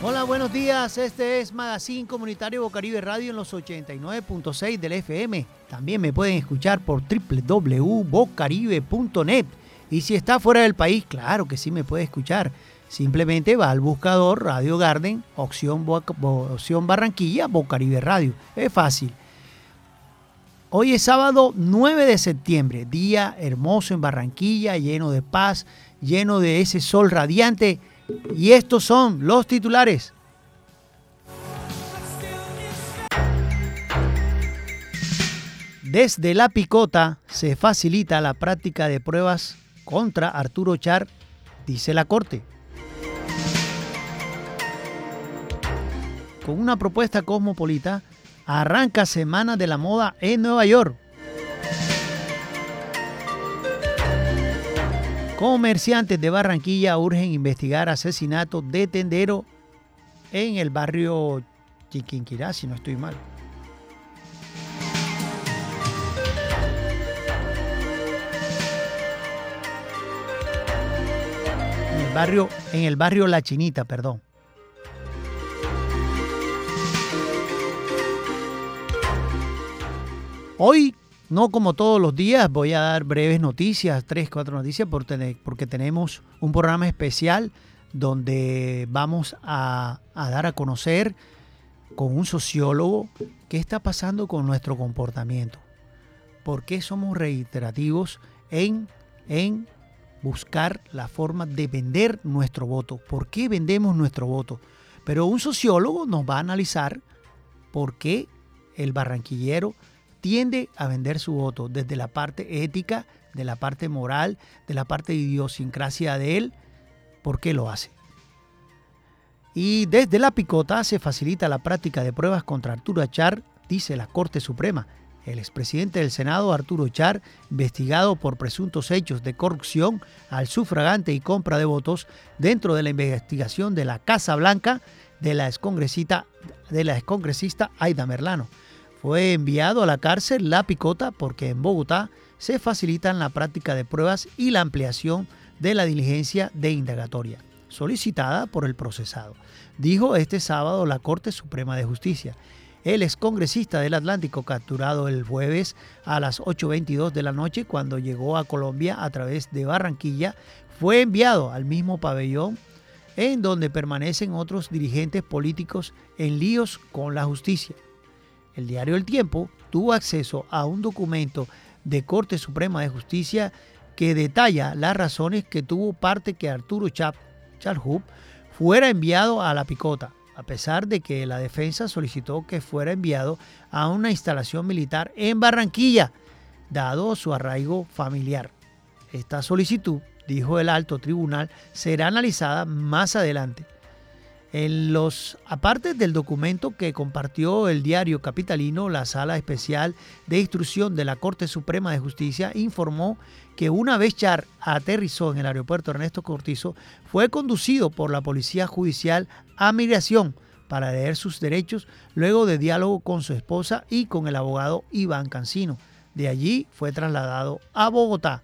Hola, buenos días. Este es Magazine Comunitario Bocaribe Radio en los 89.6 del FM. También me pueden escuchar por www.bocaribe.net. Y si está fuera del país, claro que sí me puede escuchar. Simplemente va al buscador Radio Garden, opción, opción Barranquilla, Bocaribe Radio. Es fácil. Hoy es sábado 9 de septiembre, día hermoso en Barranquilla, lleno de paz, lleno de ese sol radiante y estos son los titulares. Desde la picota se facilita la práctica de pruebas contra Arturo Char, dice la Corte. Con una propuesta cosmopolita, arranca Semana de la Moda en Nueva York. Comerciantes de Barranquilla urgen investigar asesinato de tendero en el barrio Chiquinquirá, si no estoy mal. En el barrio, en el barrio La Chinita, perdón. Hoy no como todos los días, voy a dar breves noticias, tres, cuatro noticias, porque tenemos un programa especial donde vamos a, dar a conocer con un sociólogo qué está pasando con nuestro comportamiento. ¿Por qué somos reiterativos en, en buscar la forma de vender nuestro voto? ¿Por qué vendemos nuestro voto? Pero un sociólogo nos va a analizar por qué el barranquillero tiende a vender su voto desde la parte ética, de la parte moral, de la parte de idiosincrasia de él, ¿por qué lo hace? Y desde la picota se facilita la práctica de pruebas contra Arturo Achar, dice la Corte Suprema. El expresidente del Senado, Arturo Achar, investigado por presuntos hechos de corrupción al sufragante y compra de votos dentro de la investigación de la Casa Blanca de la de la excongresista Aida Merlano. Fue enviado a la cárcel La Picota porque en Bogotá se facilitan la práctica de pruebas y la ampliación de la diligencia de indagatoria, solicitada por el procesado, dijo este sábado la Corte Suprema de Justicia. El excongresista del Atlántico, capturado el jueves a las 8.22 de la noche cuando llegó a Colombia a través de Barranquilla, fue enviado al mismo pabellón en donde permanecen otros dirigentes políticos en líos con la justicia el diario El Tiempo tuvo acceso a un documento de Corte Suprema de Justicia que detalla las razones que tuvo parte que Arturo Chap, fuera enviado a la picota, a pesar de que la defensa solicitó que fuera enviado a una instalación militar en Barranquilla, dado su arraigo familiar. Esta solicitud, dijo el alto tribunal, será analizada más adelante. En los, aparte del documento que compartió el diario capitalino, la Sala Especial de Instrucción de la Corte Suprema de Justicia informó que una vez Char aterrizó en el aeropuerto Ernesto Cortizo, fue conducido por la Policía Judicial a migración para leer sus derechos luego de diálogo con su esposa y con el abogado Iván Cancino. De allí fue trasladado a Bogotá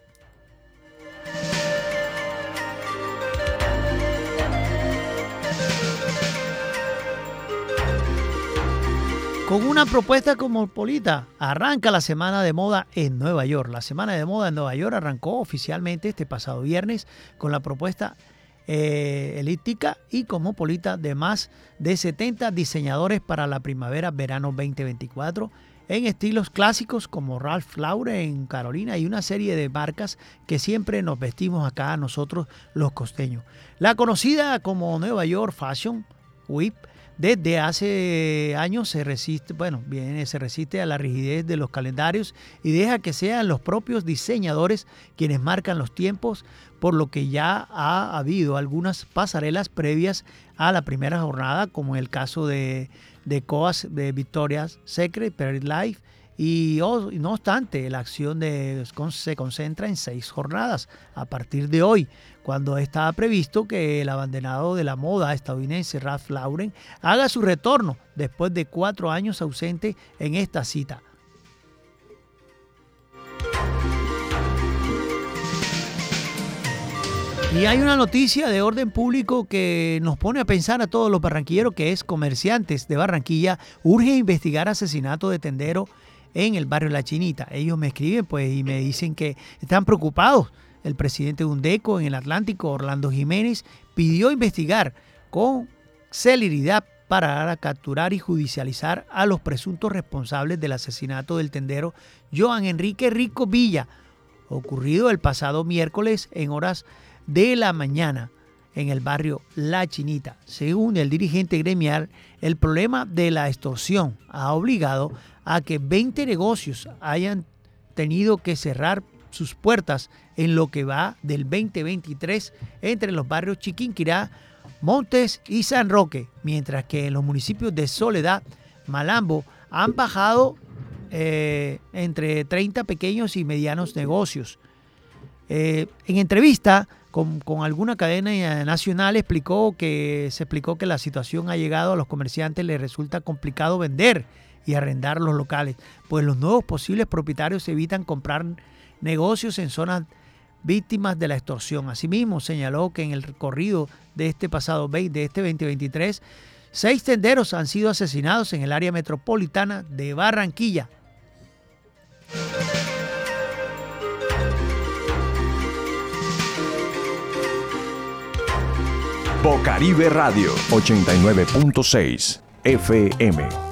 Con una propuesta cosmopolita, arranca la Semana de Moda en Nueva York. La Semana de Moda en Nueva York arrancó oficialmente este pasado viernes con la propuesta eh, elíptica y cosmopolita de más de 70 diseñadores para la primavera-verano 2024 en estilos clásicos como Ralph Lauren en Carolina y una serie de marcas que siempre nos vestimos acá nosotros los costeños. La conocida como Nueva York Fashion Week desde hace años se resiste, bueno, se resiste a la rigidez de los calendarios y deja que sean los propios diseñadores quienes marcan los tiempos, por lo que ya ha habido algunas pasarelas previas a la primera jornada, como en el caso de, de Coas de Victoria's Secret, Perry Life, y oh, no obstante, la acción de, se concentra en seis jornadas a partir de hoy, cuando estaba previsto que el abandonado de la moda estadounidense Ralph Lauren haga su retorno después de cuatro años ausente en esta cita. Y hay una noticia de orden público que nos pone a pensar a todos los barranquilleros, que es comerciantes de Barranquilla, urge investigar asesinato de tendero en el barrio La Chinita. Ellos me escriben pues y me dicen que están preocupados. El presidente de UNDECO en el Atlántico, Orlando Jiménez, pidió investigar con celeridad para capturar y judicializar a los presuntos responsables del asesinato del tendero Joan Enrique Rico Villa, ocurrido el pasado miércoles en horas de la mañana en el barrio La Chinita. Según el dirigente gremial, el problema de la extorsión ha obligado a que 20 negocios hayan tenido que cerrar sus puertas en lo que va del 2023 entre los barrios Chiquinquirá, Montes y San Roque, mientras que en los municipios de Soledad, Malambo, han bajado eh, entre 30 pequeños y medianos negocios. Eh, en entrevista, con, alguna cadena nacional explicó que se explicó que la situación ha llegado a los comerciantes les resulta complicado vender y arrendar los locales, pues los nuevos posibles propietarios evitan comprar negocios en zonas víctimas de la extorsión. Asimismo, señaló que en el recorrido de este pasado de este 2023, seis tenderos han sido asesinados en el área metropolitana de Barranquilla. Bocaribe Radio 89.6 FM.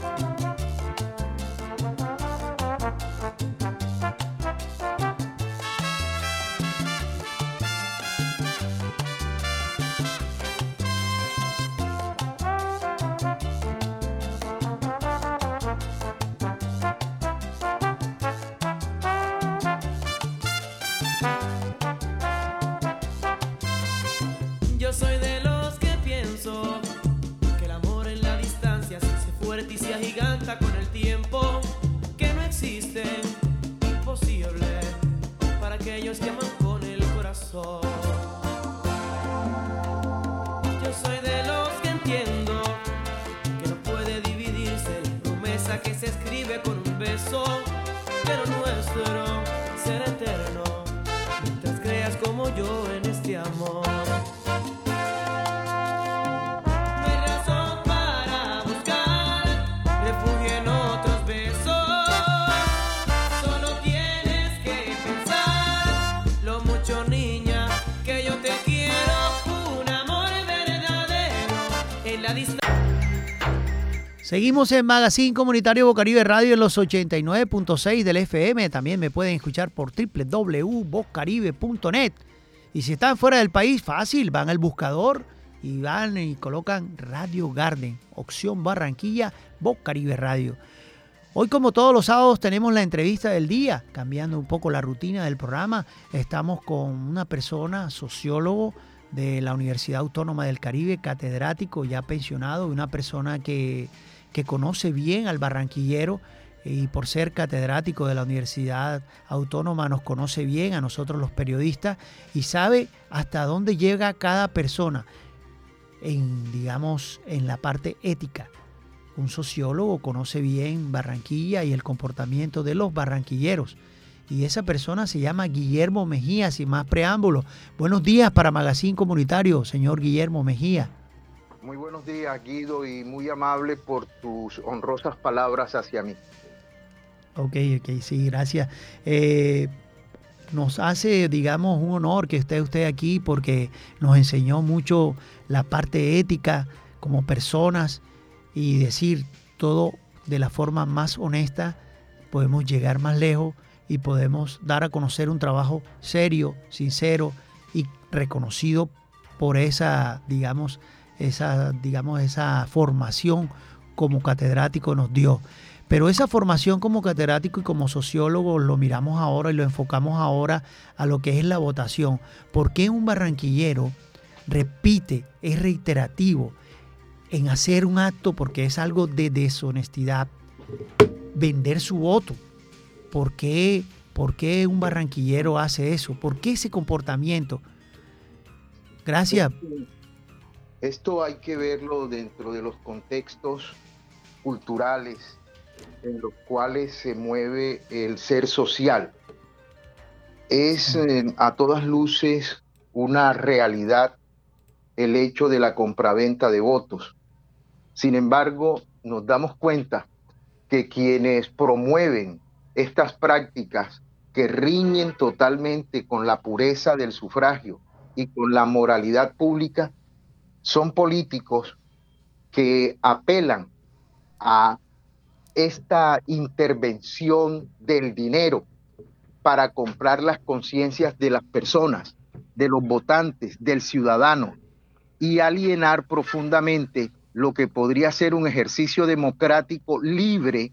con el tiempo que no existe, imposible para aquellos que aman con el corazón. Yo soy de los que entiendo que no puede dividirse la promesa que se escribe con un beso, pero nuestro será eterno mientras creas como yo en Seguimos en Magazine Comunitario Bocaribe Radio en los 89.6 del FM. También me pueden escuchar por www.bocaribe.net. Y si están fuera del país, fácil, van al buscador y van y colocan Radio Garden, opción Barranquilla, Bocaribe Radio. Hoy, como todos los sábados, tenemos la entrevista del día, cambiando un poco la rutina del programa. Estamos con una persona, sociólogo de la Universidad Autónoma del Caribe, catedrático, ya pensionado, una persona que que conoce bien al barranquillero y por ser catedrático de la Universidad Autónoma nos conoce bien a nosotros los periodistas y sabe hasta dónde llega cada persona en digamos en la parte ética. Un sociólogo conoce bien Barranquilla y el comportamiento de los barranquilleros. Y esa persona se llama Guillermo Mejía, sin más preámbulos. Buenos días para Magazine Comunitario, señor Guillermo Mejía. Muy buenos días, Guido, y muy amable por tus honrosas palabras hacia mí. Ok, ok, sí, gracias. Eh, nos hace, digamos, un honor que esté usted aquí porque nos enseñó mucho la parte ética como personas y decir todo de la forma más honesta, podemos llegar más lejos y podemos dar a conocer un trabajo serio, sincero y reconocido por esa, digamos, esa, digamos, esa formación como catedrático nos dio. Pero esa formación como catedrático y como sociólogo lo miramos ahora y lo enfocamos ahora a lo que es la votación. ¿Por qué un barranquillero repite, es reiterativo en hacer un acto porque es algo de deshonestidad, vender su voto? ¿Por qué, ¿Por qué un barranquillero hace eso? ¿Por qué ese comportamiento? Gracias. Esto hay que verlo dentro de los contextos culturales en los cuales se mueve el ser social. Es a todas luces una realidad el hecho de la compraventa de votos. Sin embargo, nos damos cuenta que quienes promueven estas prácticas que riñen totalmente con la pureza del sufragio y con la moralidad pública son políticos que apelan a esta intervención del dinero para comprar las conciencias de las personas, de los votantes, del ciudadano y alienar profundamente lo que podría ser un ejercicio democrático libre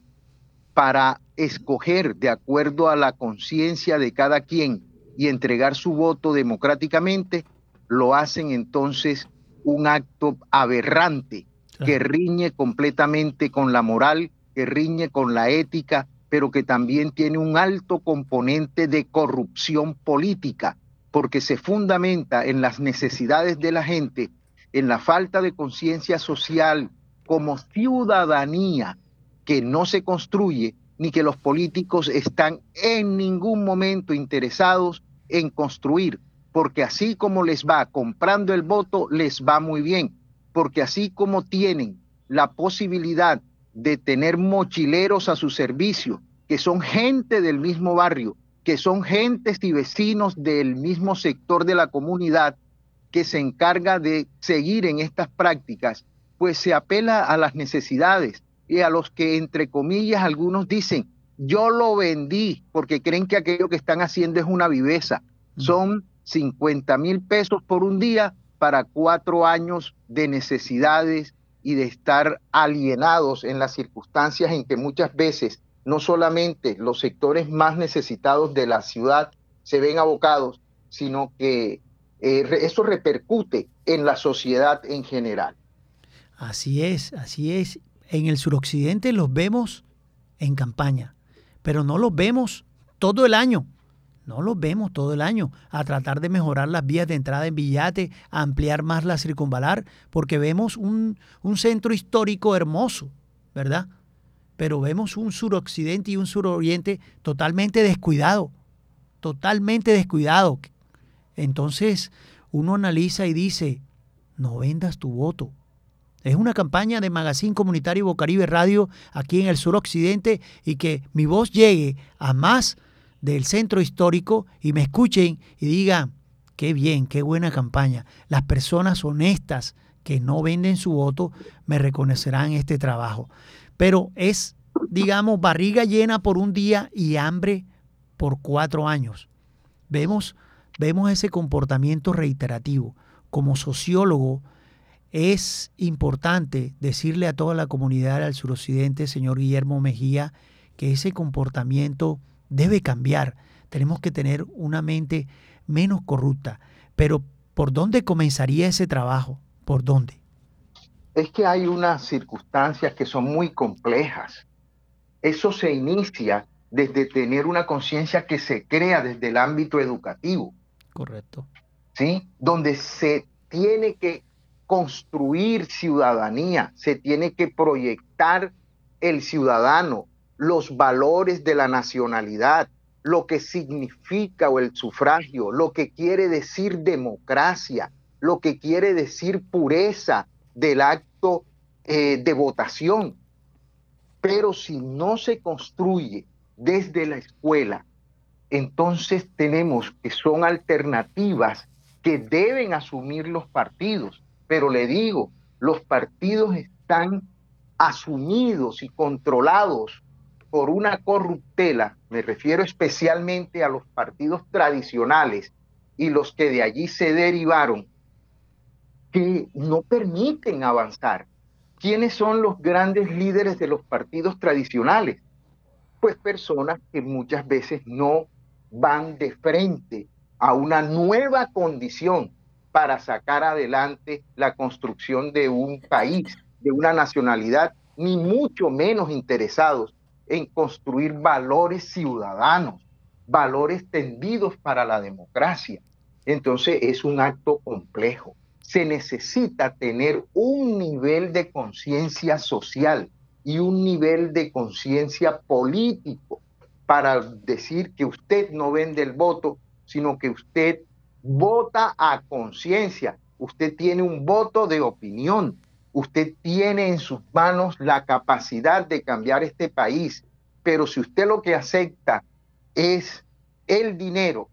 para escoger de acuerdo a la conciencia de cada quien y entregar su voto democráticamente, lo hacen entonces un acto aberrante que riñe completamente con la moral, que riñe con la ética, pero que también tiene un alto componente de corrupción política, porque se fundamenta en las necesidades de la gente, en la falta de conciencia social como ciudadanía que no se construye ni que los políticos están en ningún momento interesados en construir, porque así como les va comprando el voto, les va muy bien, porque así como tienen la posibilidad de tener mochileros a su servicio, que son gente del mismo barrio, que son gentes y vecinos del mismo sector de la comunidad, que se encarga de seguir en estas prácticas, pues se apela a las necesidades y a los que, entre comillas, algunos dicen, yo lo vendí porque creen que aquello que están haciendo es una viveza. Mm. Son 50 mil pesos por un día para cuatro años de necesidades y de estar alienados en las circunstancias en que muchas veces no solamente los sectores más necesitados de la ciudad se ven abocados, sino que eh, eso repercute en la sociedad en general. Así es, así es. En el suroccidente los vemos en campaña, pero no los vemos todo el año. No los vemos todo el año a tratar de mejorar las vías de entrada en Villate, a ampliar más la circunvalar, porque vemos un, un centro histórico hermoso, ¿verdad? Pero vemos un suroccidente y un suroriente totalmente descuidado, totalmente descuidado. Entonces uno analiza y dice, no vendas tu voto. Es una campaña de Magazine Comunitario Bocaribe Radio aquí en el suroccidente y que mi voz llegue a más del centro histórico y me escuchen y digan, qué bien, qué buena campaña. Las personas honestas que no venden su voto me reconocerán este trabajo. Pero es, digamos, barriga llena por un día y hambre por cuatro años. Vemos, vemos ese comportamiento reiterativo. Como sociólogo, es importante decirle a toda la comunidad al suroccidente, señor Guillermo Mejía, que ese comportamiento debe cambiar. Tenemos que tener una mente menos corrupta. Pero ¿por dónde comenzaría ese trabajo? ¿Por dónde? Es que hay unas circunstancias que son muy complejas. Eso se inicia desde tener una conciencia que se crea desde el ámbito educativo. Correcto. ¿Sí? Donde se tiene que construir ciudadanía, se tiene que proyectar el ciudadano, los valores de la nacionalidad, lo que significa el sufragio, lo que quiere decir democracia, lo que quiere decir pureza del acto eh, de votación. Pero si no se construye desde la escuela, entonces tenemos que son alternativas que deben asumir los partidos. Pero le digo, los partidos están asumidos y controlados por una corruptela, me refiero especialmente a los partidos tradicionales y los que de allí se derivaron, que no permiten avanzar. ¿Quiénes son los grandes líderes de los partidos tradicionales? Pues personas que muchas veces no van de frente a una nueva condición para sacar adelante la construcción de un país, de una nacionalidad, ni mucho menos interesados en construir valores ciudadanos, valores tendidos para la democracia. Entonces es un acto complejo. Se necesita tener un nivel de conciencia social y un nivel de conciencia político para decir que usted no vende el voto, sino que usted vota a conciencia. Usted tiene un voto de opinión. Usted tiene en sus manos la capacidad de cambiar este país. Pero si usted lo que acepta es el dinero,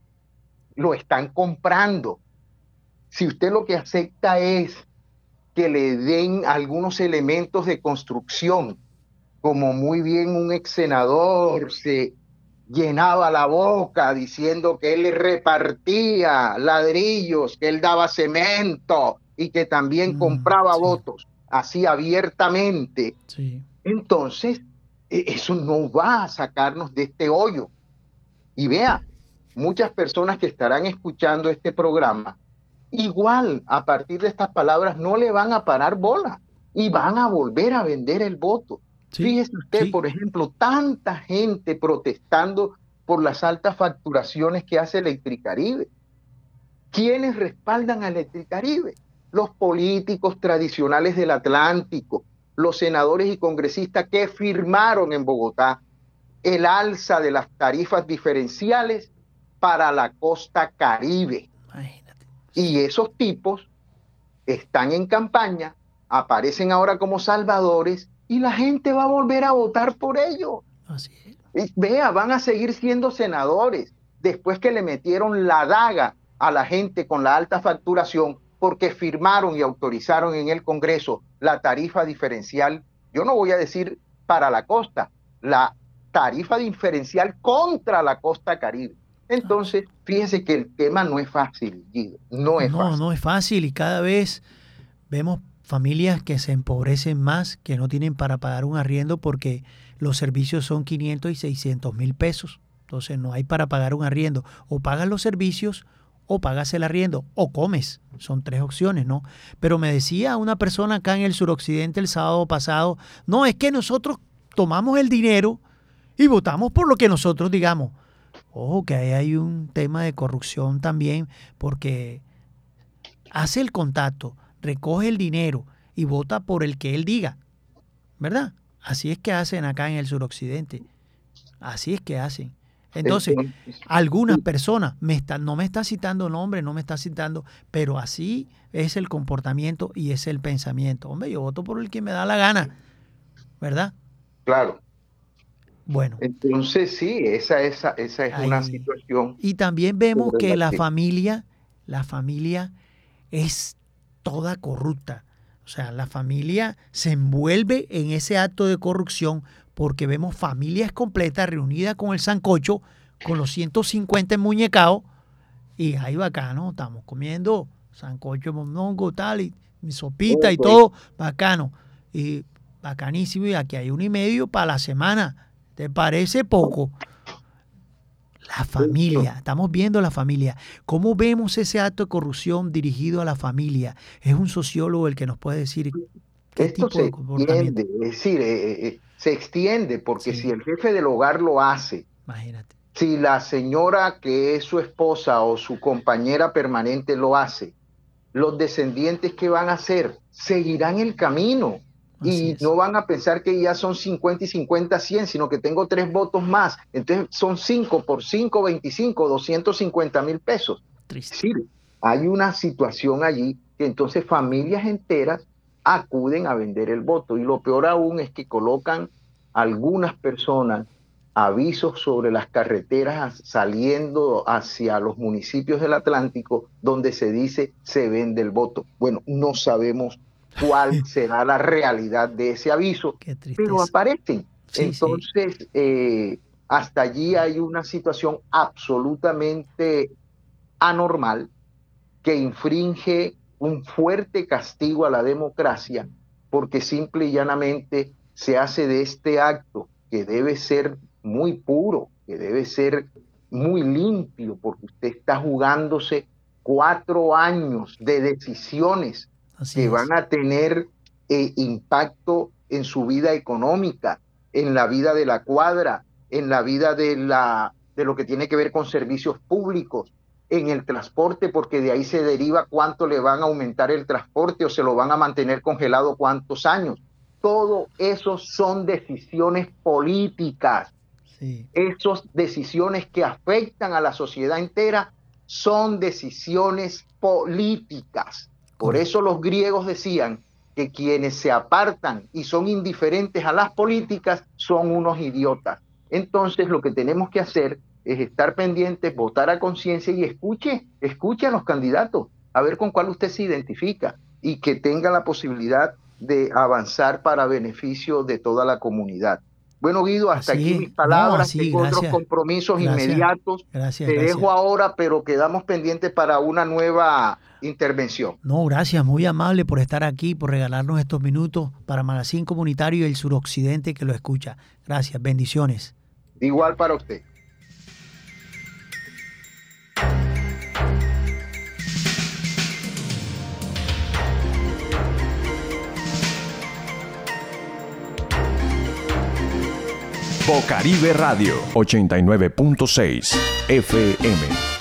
lo están comprando. Si usted lo que acepta es que le den algunos elementos de construcción, como muy bien un ex senador se llenaba la boca diciendo que él le repartía ladrillos, que él daba cemento y que también mm, compraba votos, así abiertamente. Entonces, e, eso no va a sacarnos de este hoyo. Y vea, muchas personas que estarán escuchando este programa, igual a partir de estas palabras no le van a parar bola y van a volver a vender el voto. Fíjese usted, por ejemplo, tanta gente protestando por las altas facturaciones que hace Electricaribe. ¿Quiénes respaldan a Electricaribe? Los políticos tradicionales del Atlántico, los senadores y congresistas que firmaron en Bogotá el alza de las tarifas diferenciales para la costa caribe. Y esos tipos están en campaña, aparecen ahora como salvadores y la gente va a volver a votar por ellos. Así es. Vea, van a seguir siendo senadores después que le metieron la daga a la gente con la alta facturación porque firmaron y autorizaron en el Congreso la tarifa diferencial, yo no voy a decir para la costa, la tarifa diferencial contra la costa caribe. Entonces, fíjense que el tema no es fácil, Guido, no es fácil. No, no es fácil y cada vez vemos familias que se empobrecen más, que no tienen para pagar un arriendo porque los servicios son 500 y 600 mil pesos. Entonces no hay para pagar un arriendo. O pagas los servicios o pagas el arriendo o comes. Son tres opciones, ¿no? Pero me decía una persona acá en el suroccidente el sábado pasado, no, es que nosotros tomamos el dinero y votamos por lo que nosotros digamos. Ojo que ahí hay un tema de corrupción también porque hace el contacto recoge el dinero y vota por el que él diga. ¿Verdad? Así es que hacen acá en el suroccidente. Así es que hacen. Entonces, algunas personas, me están, no me está citando nombre, no me está citando, pero así es el comportamiento y es el pensamiento. Hombre, yo voto por el que me da la gana, ¿verdad? Claro. Bueno. Entonces, sí, esa, esa, esa es una situación. Y también vemos que la familia, la familia es toda corrupta. O sea, la familia se envuelve en ese acto de corrupción porque vemos familias completas reunidas con el sancocho, con los 150 muñecados, y ahí bacano, estamos comiendo sancocho, monongo, tal, y mi sopita y todo, bacano. Y bacanísimo, y aquí hay uno y medio para la semana. ¿Te parece poco? La familia, estamos viendo la familia. ¿Cómo vemos ese acto de corrupción dirigido a la familia? Es un sociólogo el que nos puede decir qué Esto tipo se de comportamiento. Es decir, eh, eh, eh, se extiende porque si el jefe del hogar lo hace, Imagínate. si la señora que es su esposa o su compañera permanente lo hace, los descendientes que van a hacer seguirán el camino y no van a pensar que ya son 50 y 50, 100, sino que tengo tres votos más. Entonces son 5 por 5, 25, 250 mil pesos. Triste. hay una situación allí que entonces familias enteras acuden a vender el voto. Y lo peor aún es que colocan algunas personas avisos sobre las carreteras saliendo hacia los municipios del Atlántico donde se dice se vende el voto. Bueno, no sabemos cuál será la realidad de ese aviso, pero aparecen. Entonces, eh, hasta allí hay una situación absolutamente anormal que infringe un fuerte castigo a la democracia porque simple y llanamente se hace de este acto que debe ser muy puro, que debe ser muy limpio, porque usted está jugándose cuatro años de decisiones que van a tener eh, impacto en su vida económica, en la vida de la cuadra, en la vida de, la, de lo que tiene que ver con servicios públicos, en el transporte, porque de ahí se deriva cuánto le van a aumentar el transporte o se lo van a mantener congelado cuántos años. Todo eso son decisiones políticas. Sí. Esas decisiones que afectan a la sociedad entera son decisiones políticas. Por eso los griegos decían que quienes se apartan y son indiferentes a las políticas son unos idiotas. Entonces lo que tenemos que hacer es estar pendientes, votar a conciencia y escuche, escuche a los candidatos, a ver con cuál usted se identifica y que tenga la posibilidad de avanzar para beneficio de toda la comunidad. Bueno, Guido, hasta aquí mis palabras. Tengo otros compromisos inmediatos. Te dejo ahora, pero quedamos pendientes para una nueva intervención. No, gracias, muy amable por estar aquí, por regalarnos estos minutos para Magazín Comunitario y el suroccidente que lo escucha. Gracias, bendiciones. Igual para usted. Bocaribe Radio 89.6 FM.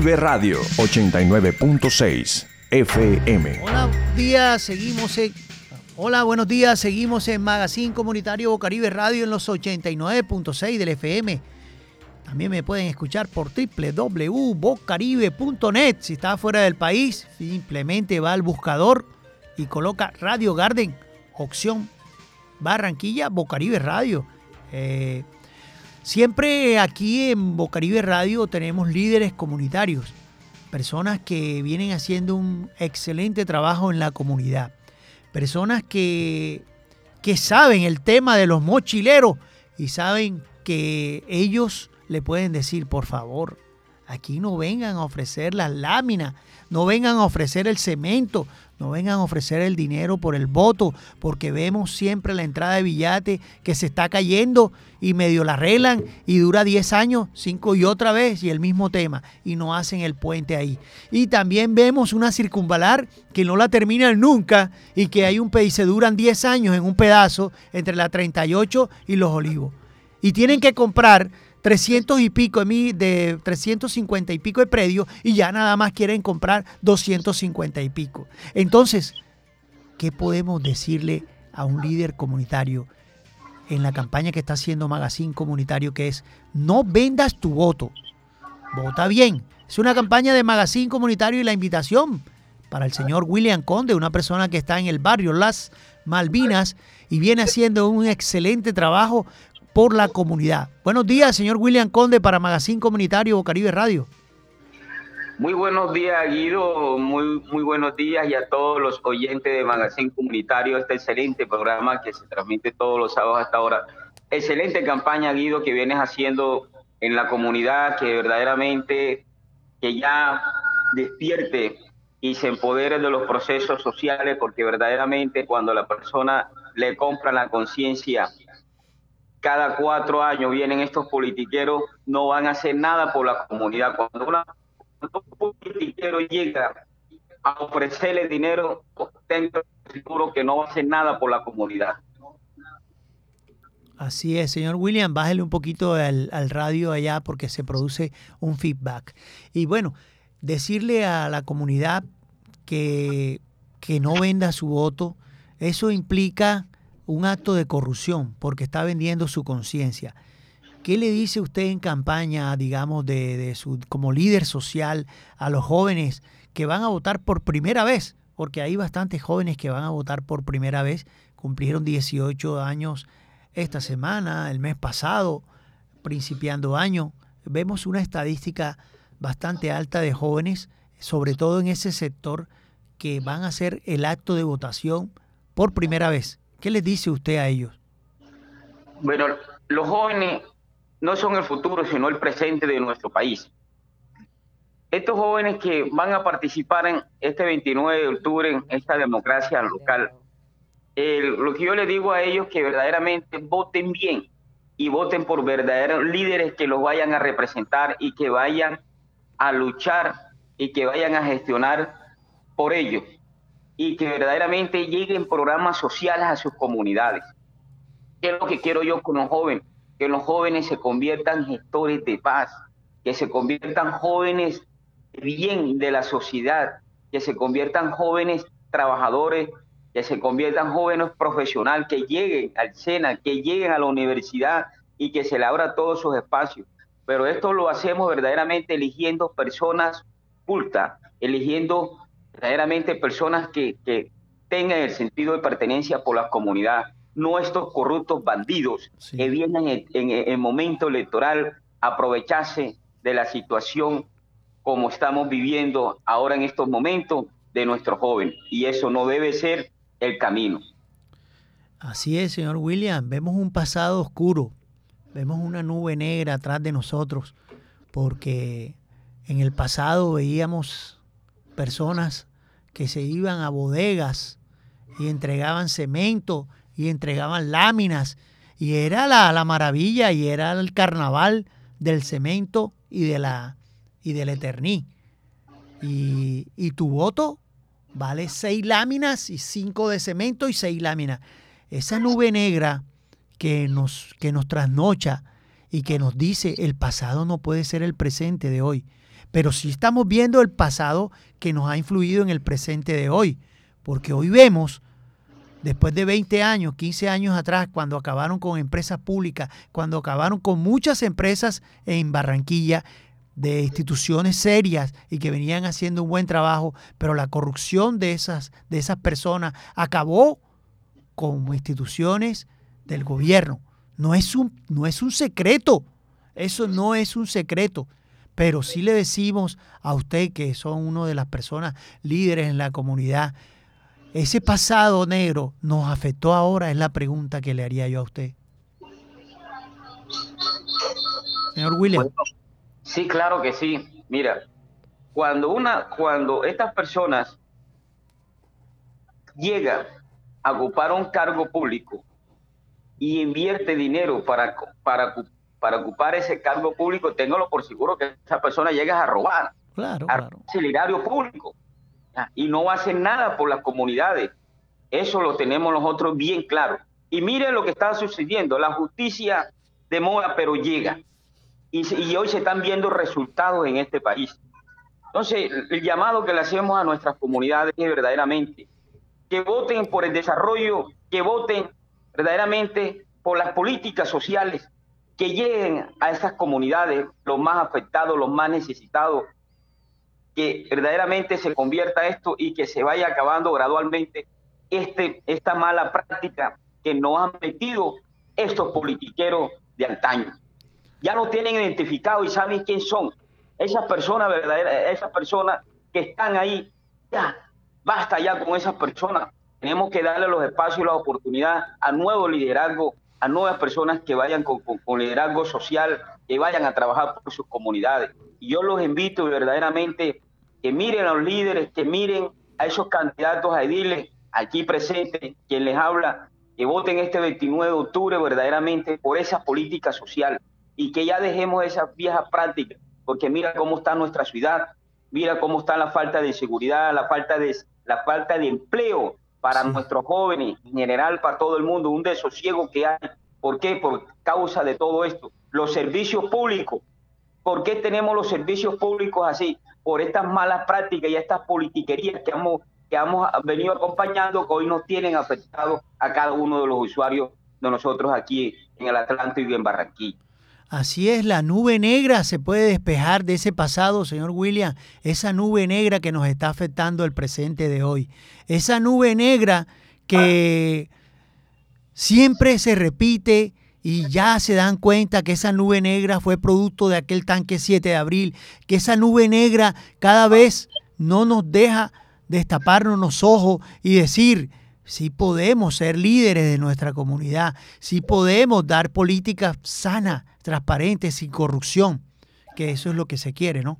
Caribe Radio 89.6 FM. Hola, días, seguimos en Hola, buenos días, seguimos en Magazine Comunitario Bocaribe Radio en los 89.6 del FM. También me pueden escuchar por www.bocaribe.net. Si está fuera del país, simplemente va al buscador y coloca Radio Garden, opción Barranquilla, Bocaribe Radio. Eh, Siempre aquí en Bocaribe Radio tenemos líderes comunitarios, personas que vienen haciendo un excelente trabajo en la comunidad, personas que, que saben el tema de los mochileros y saben que ellos le pueden decir, por favor, aquí no vengan a ofrecer las láminas, no vengan a ofrecer el cemento, No vengan a ofrecer el dinero por el voto, porque vemos siempre la entrada de billete que se está cayendo y medio la arreglan y dura 10 años, 5 y otra vez y el mismo tema y no hacen el puente ahí. Y también vemos una circunvalar que no la terminan nunca y que hay un y se duran 10 años en un pedazo entre la 38 y los olivos. Y tienen que comprar 300 y pico de, mí, de 350 y pico de predio y ya nada más quieren comprar 250 y pico. Entonces, ¿qué podemos decirle a un líder comunitario en la campaña que está haciendo Magazine Comunitario que es no vendas tu voto? Vota bien. Es una campaña de Magazine Comunitario y la invitación para el señor William Conde, una persona que está en el barrio Las Malvinas y viene haciendo un excelente trabajo por la comunidad. Buenos días, señor William Conde, para Magazine Comunitario Caribe Radio. Muy buenos días, Guido. Muy, muy buenos días y a todos los oyentes de Magazine Comunitario, este excelente programa que se transmite todos los sábados hasta ahora. Excelente campaña, Guido, que vienes haciendo en la comunidad, que verdaderamente que ya despierte y se empodere de los procesos sociales, porque verdaderamente cuando la persona le compra la conciencia cada cuatro años vienen estos politiqueros, no van a hacer nada por la comunidad. Cuando, un politiquero llega a ofrecerle dinero, tengo seguro que no va a hacer nada por la comunidad. Así es, señor William, bájele un poquito al, al, radio allá porque se produce un feedback. Y bueno, decirle a la comunidad que, que no venda su voto, eso implica un acto de corrupción porque está vendiendo su conciencia. ¿Qué le dice usted en campaña, digamos, de, su, como líder social a los jóvenes que van a votar por primera vez? Porque hay bastantes jóvenes que van a votar por primera vez, cumplieron 18 años esta semana, el mes pasado, principiando año. Vemos una estadística bastante alta de jóvenes, sobre todo en ese sector, que van a hacer el acto de votación por primera vez. ¿Qué les dice usted a ellos? Bueno, los jóvenes no son el futuro, sino el presente de nuestro país. Estos jóvenes que van a participar en este 29 de octubre en esta democracia local, lo que yo les digo a ellos que verdaderamente voten bien y voten por verdaderos líderes que los vayan a representar y que vayan a luchar y que vayan a gestionar por ellos y que verdaderamente lleguen programas sociales a sus comunidades. ¿Qué es lo que quiero yo con los jóvenes? Que los jóvenes se conviertan gestores de paz, que se conviertan jóvenes bien de la sociedad, que se conviertan jóvenes trabajadores, que se conviertan jóvenes profesionales, que lleguen al SENA, que lleguen a la universidad y que se le abra todos sus espacios. Pero esto lo hacemos verdaderamente eligiendo personas cultas, eligiendo verdaderamente personas que, tengan el sentido de pertenencia por la comunidad, no estos corruptos bandidos que vienen en, el momento electoral a aprovecharse de la situación como estamos viviendo ahora en estos momentos de nuestro joven. Y eso no debe ser el camino. Así es, señor William. Vemos un pasado oscuro, vemos una nube negra atrás de nosotros, porque en el pasado veíamos personas que se iban a bodegas y entregaban cemento y entregaban láminas y era la, la maravilla y era el carnaval del cemento y de la y del eterní. Y, y, tu voto vale seis láminas y cinco de cemento y seis láminas. Esa nube negra que nos, que nos trasnocha y que nos dice el pasado no puede ser el presente de hoy pero sí estamos viendo el pasado que nos ha influido en el presente de hoy, porque hoy vemos, después de 20 años, 15 años atrás, cuando acabaron con empresas públicas, cuando acabaron con muchas empresas en Barranquilla, de instituciones serias y que venían haciendo un buen trabajo, pero la corrupción de esas, de esas personas acabó con instituciones del gobierno. No es un, no es un secreto, eso no es un secreto. Pero sí le decimos a usted que son una de las personas líderes en la comunidad, ese pasado negro nos afectó ahora, es la pregunta que le haría yo a usted. Señor William. sí, claro que sí. Mira, cuando una, cuando estas personas llega a ocupar un cargo público y invierte dinero para, para, para ocupar ese cargo público, téngalo por seguro que esa persona llega a robar, claro, a claro. el público y no hacer nada por las comunidades. Eso lo tenemos nosotros bien claro. Y miren lo que está sucediendo. La justicia demora, pero llega. Y, y, hoy se están viendo resultados en este país. Entonces, el llamado que le hacemos a nuestras comunidades es verdaderamente que voten por el desarrollo, que voten verdaderamente por las políticas sociales que lleguen a esas comunidades, los más afectados, los más necesitados, que verdaderamente se convierta esto y que se vaya acabando gradualmente este, esta mala práctica que nos han metido estos politiqueros de antaño. Ya lo tienen identificado y saben quién son. Esas personas verdaderas, esas personas que están ahí, ya, basta ya con esas personas. Tenemos que darle los espacios y la oportunidad a nuevo liderazgo, a nuevas personas que vayan con, con liderazgo social, que vayan a trabajar por sus comunidades. Y yo los invito verdaderamente que miren a los líderes, que miren a esos candidatos a ediles aquí presentes, quien les habla, que voten este 29 de octubre verdaderamente por esa política social y que ya dejemos esas viejas prácticas, porque mira cómo está nuestra ciudad, mira cómo está la falta de seguridad, la falta de, la falta de empleo para nuestros jóvenes, en general para todo el mundo, un desosiego que hay. ¿Por qué? Por causa de todo esto. Los servicios públicos. ¿Por qué tenemos los servicios públicos así? Por estas malas prácticas y estas politiquerías que hemos que hemos venido acompañando, que hoy nos tienen afectados a cada uno de los usuarios de nosotros aquí en el Atlántico y en Barranquilla. Así es, la nube negra se puede despejar de ese pasado, señor William, esa nube negra que nos está afectando el presente de hoy. Esa nube negra que siempre se repite y ya se dan cuenta que esa nube negra fue producto de aquel tanque 7 de abril, que esa nube negra cada vez no nos deja destaparnos los ojos y decir, si podemos ser líderes de nuestra comunidad, si podemos dar políticas sanas, transparentes, sin corrupción, que eso es lo que se quiere, ¿no?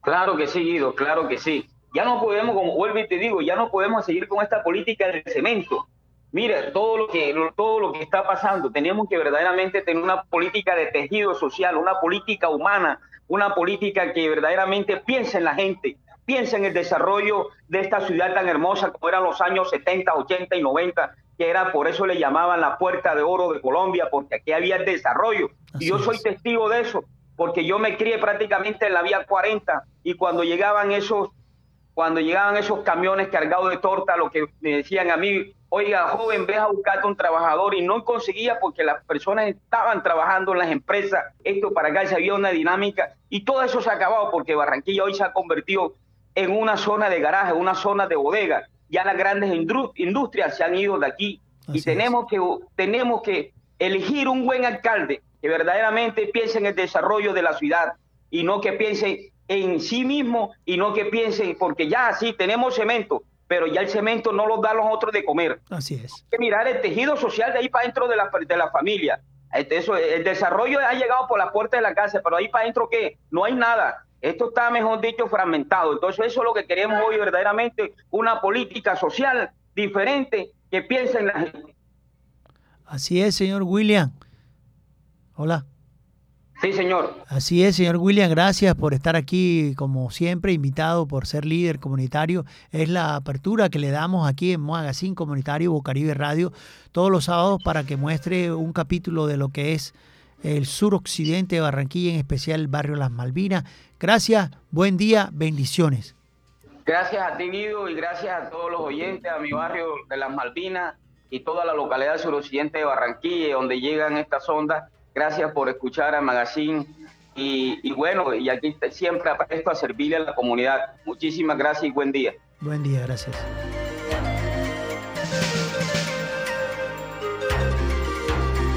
Claro que sí, Guido, claro que sí. Ya no podemos, como vuelvo y te digo, ya no podemos seguir con esta política del cemento. Mira, todo lo que todo lo que está pasando, tenemos que verdaderamente tener una política de tejido social, una política humana, una política que verdaderamente piense en la gente, Piensa en el desarrollo de esta ciudad tan hermosa como eran los años 70, 80 y 90, que era por eso le llamaban la puerta de oro de Colombia, porque aquí había el desarrollo. y yo soy testigo de eso, porque yo me crié prácticamente en la vía 40 y cuando llegaban esos cuando llegaban esos camiones cargados de torta, lo que me decían a mí, oiga, joven, ve a buscarte un trabajador y no conseguía porque las personas estaban trabajando en las empresas, esto para acá se había una dinámica y todo eso se ha acabado porque Barranquilla hoy se ha convertido en una zona de garaje, una zona de bodega. Ya las grandes industrias se han ido de aquí y tenemos que, tenemos que elegir un buen alcalde que verdaderamente piense en el desarrollo de la ciudad y no que piense en sí mismo y no que piense, porque ya sí tenemos cemento, pero ya el cemento no lo da los otros de comer. Así es. Hay que mirar el tejido social de ahí para dentro de la, de la familia. Este, eso, el desarrollo ha llegado por la puerta de la casa, pero ahí para adentro, ¿qué? No hay nada. Esto está, mejor dicho, fragmentado. Entonces, eso es lo que queremos hoy verdaderamente, una política social diferente que piense en la gente. Así es, señor William. Hola. Sí, señor. Así es, señor William, gracias por estar aquí, como siempre, invitado por ser líder comunitario. Es la apertura que le damos aquí en Magazine Comunitario Bocaribe Radio todos los sábados para que muestre un capítulo de lo que es el suroccidente de Barranquilla, en especial el barrio Las Malvinas. Gracias, buen día, bendiciones. Gracias a ti, Guido, y gracias a todos los oyentes, a mi barrio de Las Malvinas y toda la localidad suroccidente de Barranquilla, donde llegan estas ondas. Gracias por escuchar a Magazine y, y, bueno, y aquí siempre apresto a servirle a la comunidad. Muchísimas gracias y buen día. Buen día, gracias.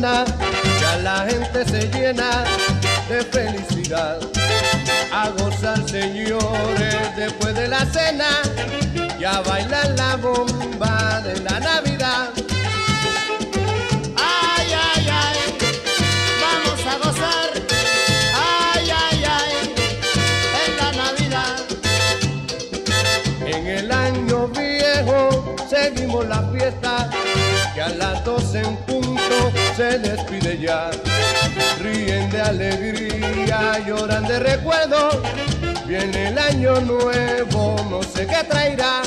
ya la gente se llena de felicidad. A gozar señores después de la cena y a bailar la bomba de la Navidad. Ay, ay, ay, vamos a gozar. Ay, ay, ay, en la Navidad. En el año viejo seguimos la fiesta que a las 12 en punto se despide ya. Ríen de alegría, lloran de recuerdo. Viene el año nuevo, no sé qué traerá.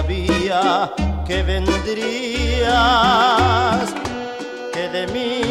Sabía que vendrías, que de mí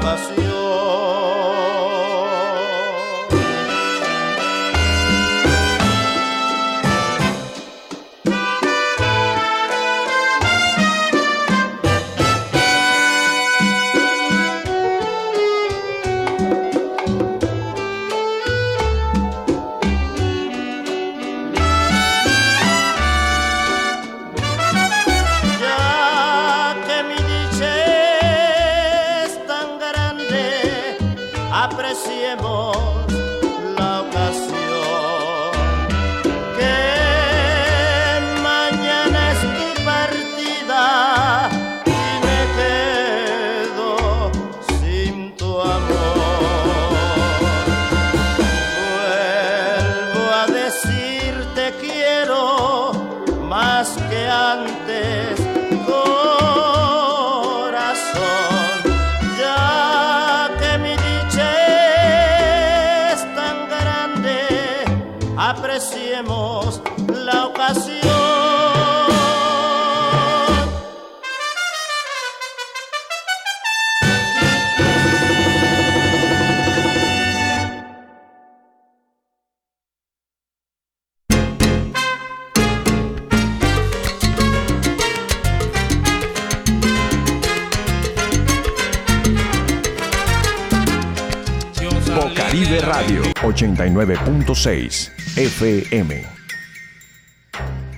la ocasión. 89.6 FM.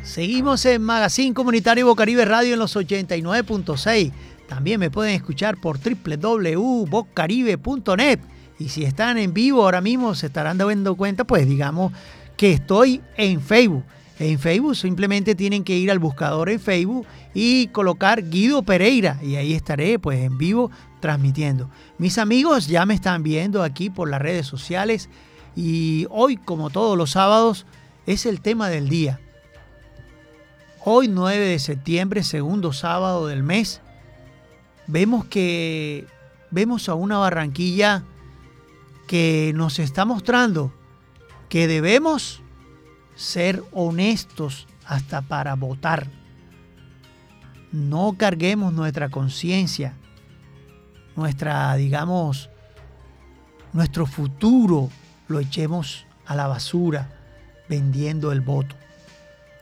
Seguimos en Magazine Comunitario Bocaribe Radio en los 89.6. También me pueden escuchar por www.bocaribe.net. Y si están en vivo ahora mismo, se estarán dando cuenta, pues digamos que estoy en Facebook. En Facebook simplemente tienen que ir al buscador en Facebook y colocar Guido Pereira y ahí estaré pues en vivo transmitiendo. Mis amigos ya me están viendo aquí por las redes sociales y hoy como todos los sábados es el tema del día. Hoy 9 de septiembre, segundo sábado del mes, vemos que vemos a una Barranquilla que nos está mostrando que debemos ser honestos hasta para votar. No carguemos nuestra conciencia, nuestra, digamos, nuestro futuro lo echemos a la basura vendiendo el voto.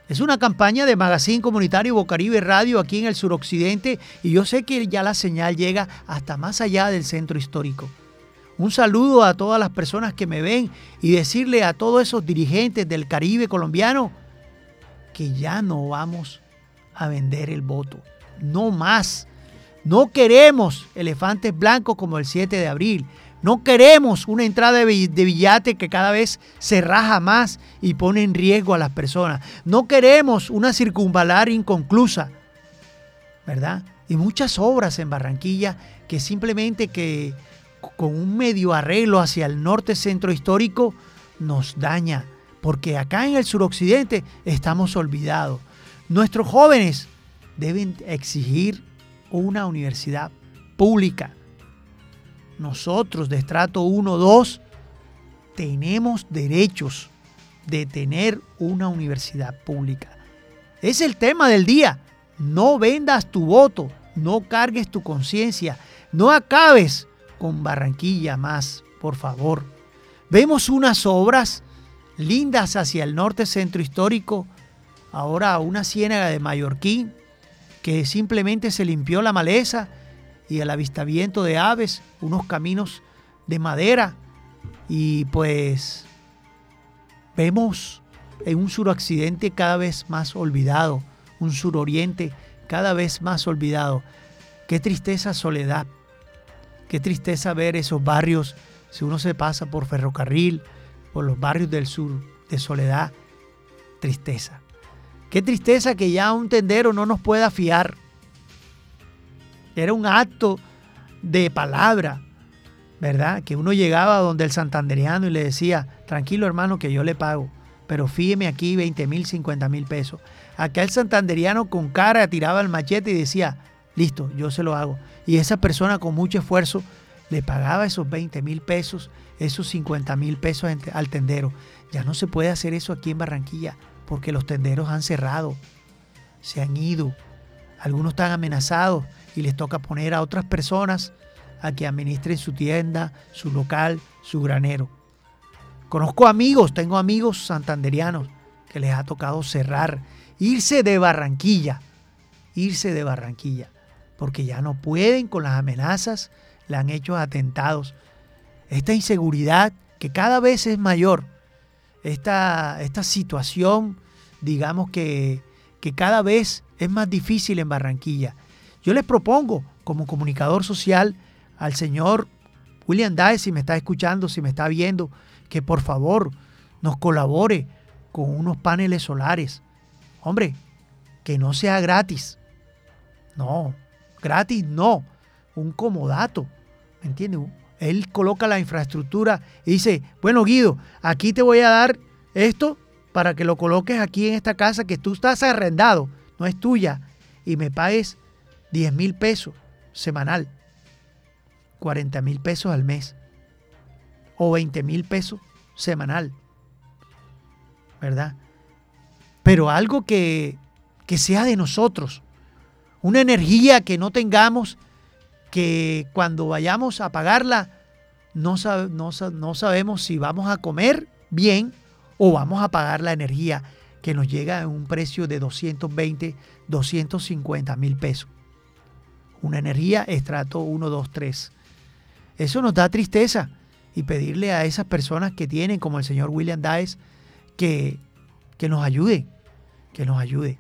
Es una campaña de Magazine Comunitario Bocaribe Radio aquí en el suroccidente y yo sé que ya la señal llega hasta más allá del centro histórico. Un saludo a todas las personas que me ven y decirle a todos esos dirigentes del Caribe colombiano que ya no vamos a vender el voto. No más. No queremos elefantes blancos como el 7 de abril. No queremos una entrada de bi- de billete que cada vez se raja más y pone en riesgo a las personas. No queremos una circunvalar inconclusa. ¿Verdad? Y muchas obras en Barranquilla que simplemente que con un medio arreglo hacia el norte centro histórico nos daña, porque acá en el suroccidente estamos olvidados. Nuestros jóvenes deben exigir una universidad pública. Nosotros de estrato 1, 2 tenemos derechos de tener una universidad pública. Es el tema del día. No vendas tu voto, no cargues tu conciencia, no acabes con Barranquilla más, por favor. Vemos unas obras lindas hacia el norte centro histórico, ahora una ciénaga de Mallorquín, que simplemente se limpió la maleza y el avistamiento de aves, unos caminos de madera y pues vemos en un suroccidente cada vez más olvidado, un suroriente cada vez más olvidado. Qué tristeza soledad, qué tristeza ver esos barrios, si uno se pasa por ferrocarril, por los barrios del sur de soledad, tristeza. Qué tristeza que ya un tendero no nos pueda fiar. Era un acto de palabra, ¿verdad? Que uno llegaba donde el santanderiano y le decía, tranquilo hermano que yo le pago, pero fíjeme aquí 20 mil, 50 mil pesos. Acá el santanderiano con cara tiraba el machete y decía, listo, yo se lo hago. Y esa persona con mucho esfuerzo le pagaba esos 20 mil pesos, esos 50 mil pesos al tendero. Ya no se puede hacer eso aquí en Barranquilla porque los tenderos han cerrado, se han ido. Algunos están amenazados y les toca poner a otras personas a que administren su tienda, su local, su granero. Conozco amigos, tengo amigos santanderianos que les ha tocado cerrar, irse de Barranquilla, irse de Barranquilla, porque ya no pueden con las amenazas, le han hecho atentados. Esta inseguridad que cada vez es mayor, esta, esta situación, digamos que, que cada vez es más difícil en Barranquilla. Yo les propongo, como comunicador social, al señor William Daes, si me está escuchando, si me está viendo, que por favor nos colabore con unos paneles solares. Hombre, que no sea gratis. No, gratis no. Un comodato. ¿Me entiendes? Él coloca la infraestructura y dice, bueno Guido, aquí te voy a dar esto para que lo coloques aquí en esta casa que tú estás arrendado, no es tuya, y me pagues 10 mil pesos semanal, 40 mil pesos al mes o 20 mil pesos semanal, ¿verdad? Pero algo que, que sea de nosotros, una energía que no tengamos que cuando vayamos a pagarla no, no, no sabemos si vamos a comer bien o vamos a pagar la energía que nos llega a un precio de 220, 250 mil pesos. Una energía estrato 1, 2, 3. Eso nos da tristeza y pedirle a esas personas que tienen, como el señor William Daes, que, que nos ayude, que nos ayude,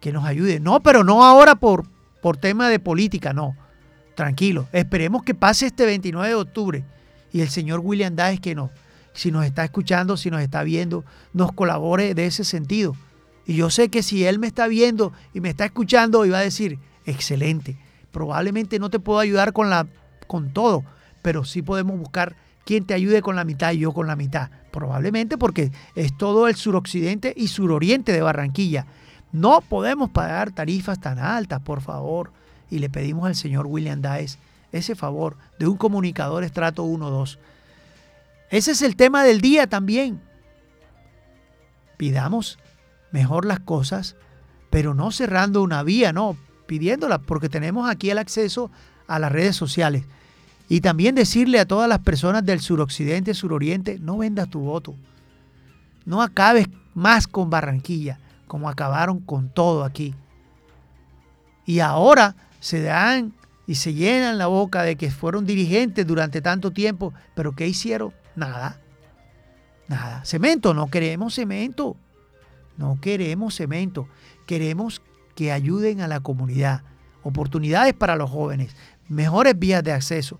que nos ayude. No, pero no ahora por, por tema de política, no tranquilo. Esperemos que pase este 29 de octubre y el señor William Daes que nos, si nos está escuchando, si nos está viendo, nos colabore de ese sentido. Y yo sé que si él me está viendo y me está escuchando, iba a decir, excelente. Probablemente no te puedo ayudar con, la, con todo, pero sí podemos buscar quien te ayude con la mitad y yo con la mitad. Probablemente porque es todo el suroccidente y suroriente de Barranquilla. No podemos pagar tarifas tan altas, por favor y le pedimos al señor William Daes ese favor de un comunicador estrato 1-2. Ese es el tema del día también. Pidamos mejor las cosas, pero no cerrando una vía, no, pidiéndola, porque tenemos aquí el acceso a las redes sociales. Y también decirle a todas las personas del suroccidente, suroriente, no vendas tu voto. No acabes más con Barranquilla, como acabaron con todo aquí. Y ahora se dan y se llenan la boca de que fueron dirigentes durante tanto tiempo, pero ¿qué hicieron? Nada. Nada. Cemento, no queremos cemento. No queremos cemento. Queremos que ayuden a la comunidad. Oportunidades para los jóvenes. Mejores vías de acceso.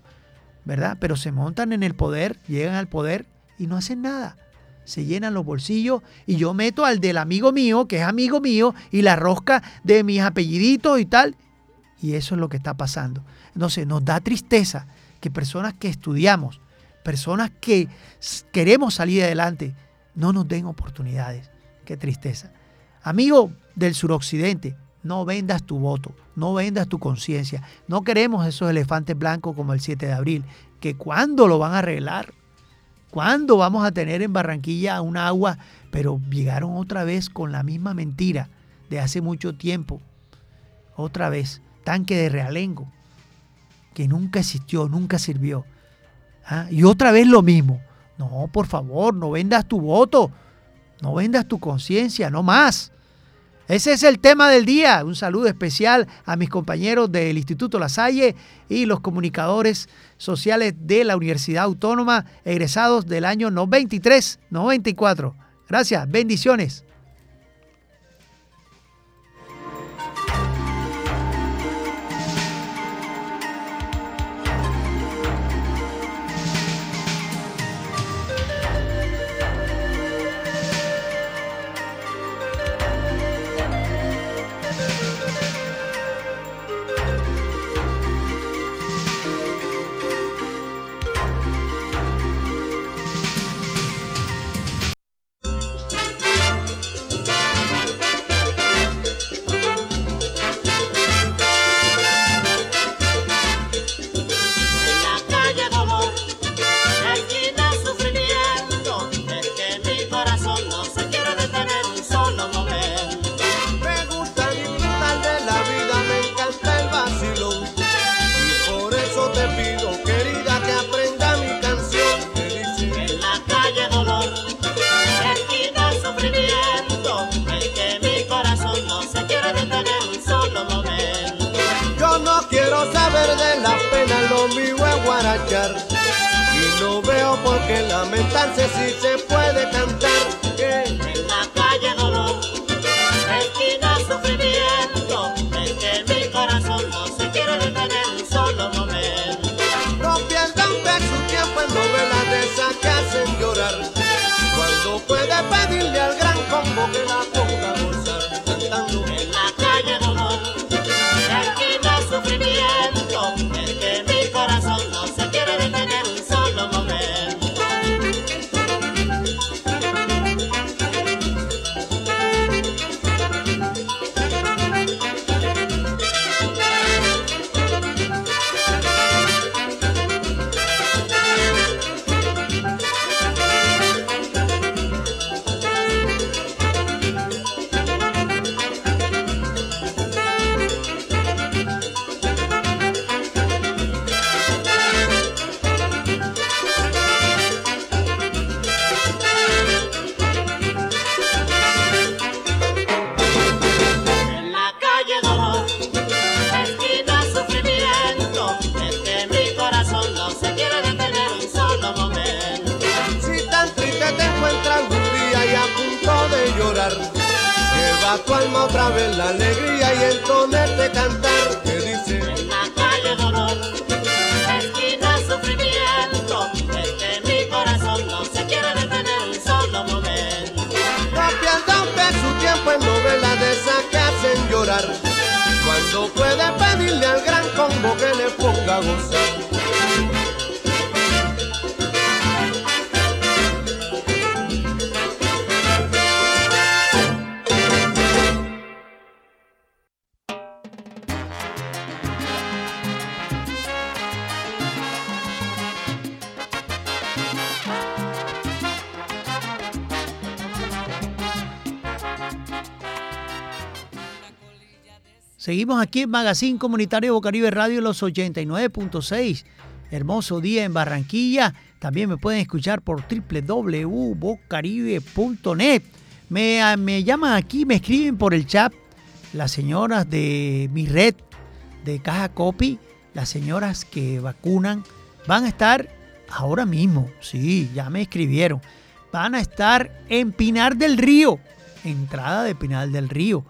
¿Verdad? Pero se montan en el poder, llegan al poder y no hacen nada. Se llenan los bolsillos y yo meto al del amigo mío, que es amigo mío, y la rosca de mis apelliditos y tal, y eso es lo que está pasando. Entonces nos da tristeza que personas que estudiamos, personas que queremos salir adelante, no nos den oportunidades. Qué tristeza. Amigo del suroccidente, no vendas tu voto, no vendas tu conciencia. No queremos esos elefantes blancos como el 7 de abril, que cuándo lo van a arreglar. ¿Cuándo vamos a tener en Barranquilla un agua? Pero llegaron otra vez con la misma mentira de hace mucho tiempo otra vez, tanque de realengo, que nunca existió, nunca sirvió. ¿Ah? Y otra vez lo mismo. No, por favor, no vendas tu voto, no vendas tu conciencia, no más. Ese es el tema del día. Un saludo especial a mis compañeros del Instituto La Salle y los comunicadores sociales de la Universidad Autónoma, egresados del año 93-94. Gracias, bendiciones. Y no veo por qué lamentarse si se puede cantar. Que En la calle dolor, esquina sufrimiento, es que mi corazón no se quiere detener un solo momento. no pierdan de su tiempo en novelas de esas que hacen llorar. Cuando puede pedirle al gran combo que la ponga Seguimos aquí en Magazine Comunitario Bocaribe Radio los 89.6. Hermoso día en Barranquilla. También me pueden escuchar por www.bocaribe.net. Me, ah, me llaman aquí, me escriben por el chat las señoras de mi red de Caja Copy, las señoras que vacunan, van a estar ahora mismo. Sí, ya me escribieron. Van a estar en Pinar del Río, entrada de Pinar del Río.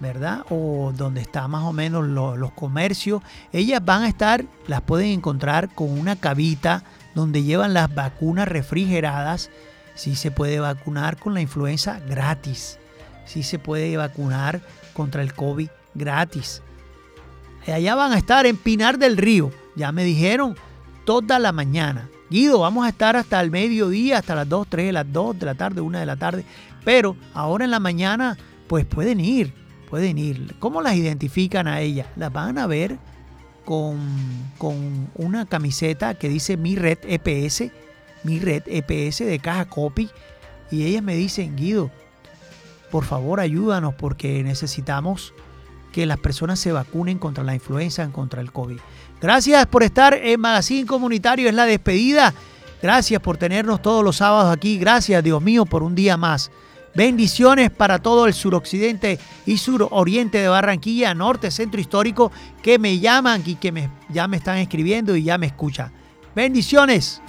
¿Verdad? O donde está más o menos lo- los comercios. Ellas van a estar, las pueden encontrar con una cabita donde llevan las vacunas refrigeradas. Sí se puede vacunar con la influenza gratis. Sí se puede vacunar contra el COVID gratis. Allá van a estar en Pinar del Río. Ya me dijeron toda la mañana. Guido, vamos a estar hasta el mediodía, hasta las 2, 3 de las 2 de la tarde, 1 de la tarde. Pero ahora en la mañana, pues pueden ir, pueden ir. ¿Cómo las identifican a ellas? Las van a ver con, con una camiseta que dice Mi Red EPS, Mi Red EPS de Caja Copy. Y ellas me dicen, Guido, por favor ayúdanos porque necesitamos que las personas se vacunen contra la influenza, contra el COVID. Gracias por estar en Magazine Comunitario, es la despedida. Gracias por tenernos todos los sábados aquí. Gracias, Dios mío, por un día más. Bendiciones para todo el suroccidente y suroriente de Barranquilla, norte, centro histórico, que me llaman y que me, ya me están escribiendo y ya me escuchan. Bendiciones.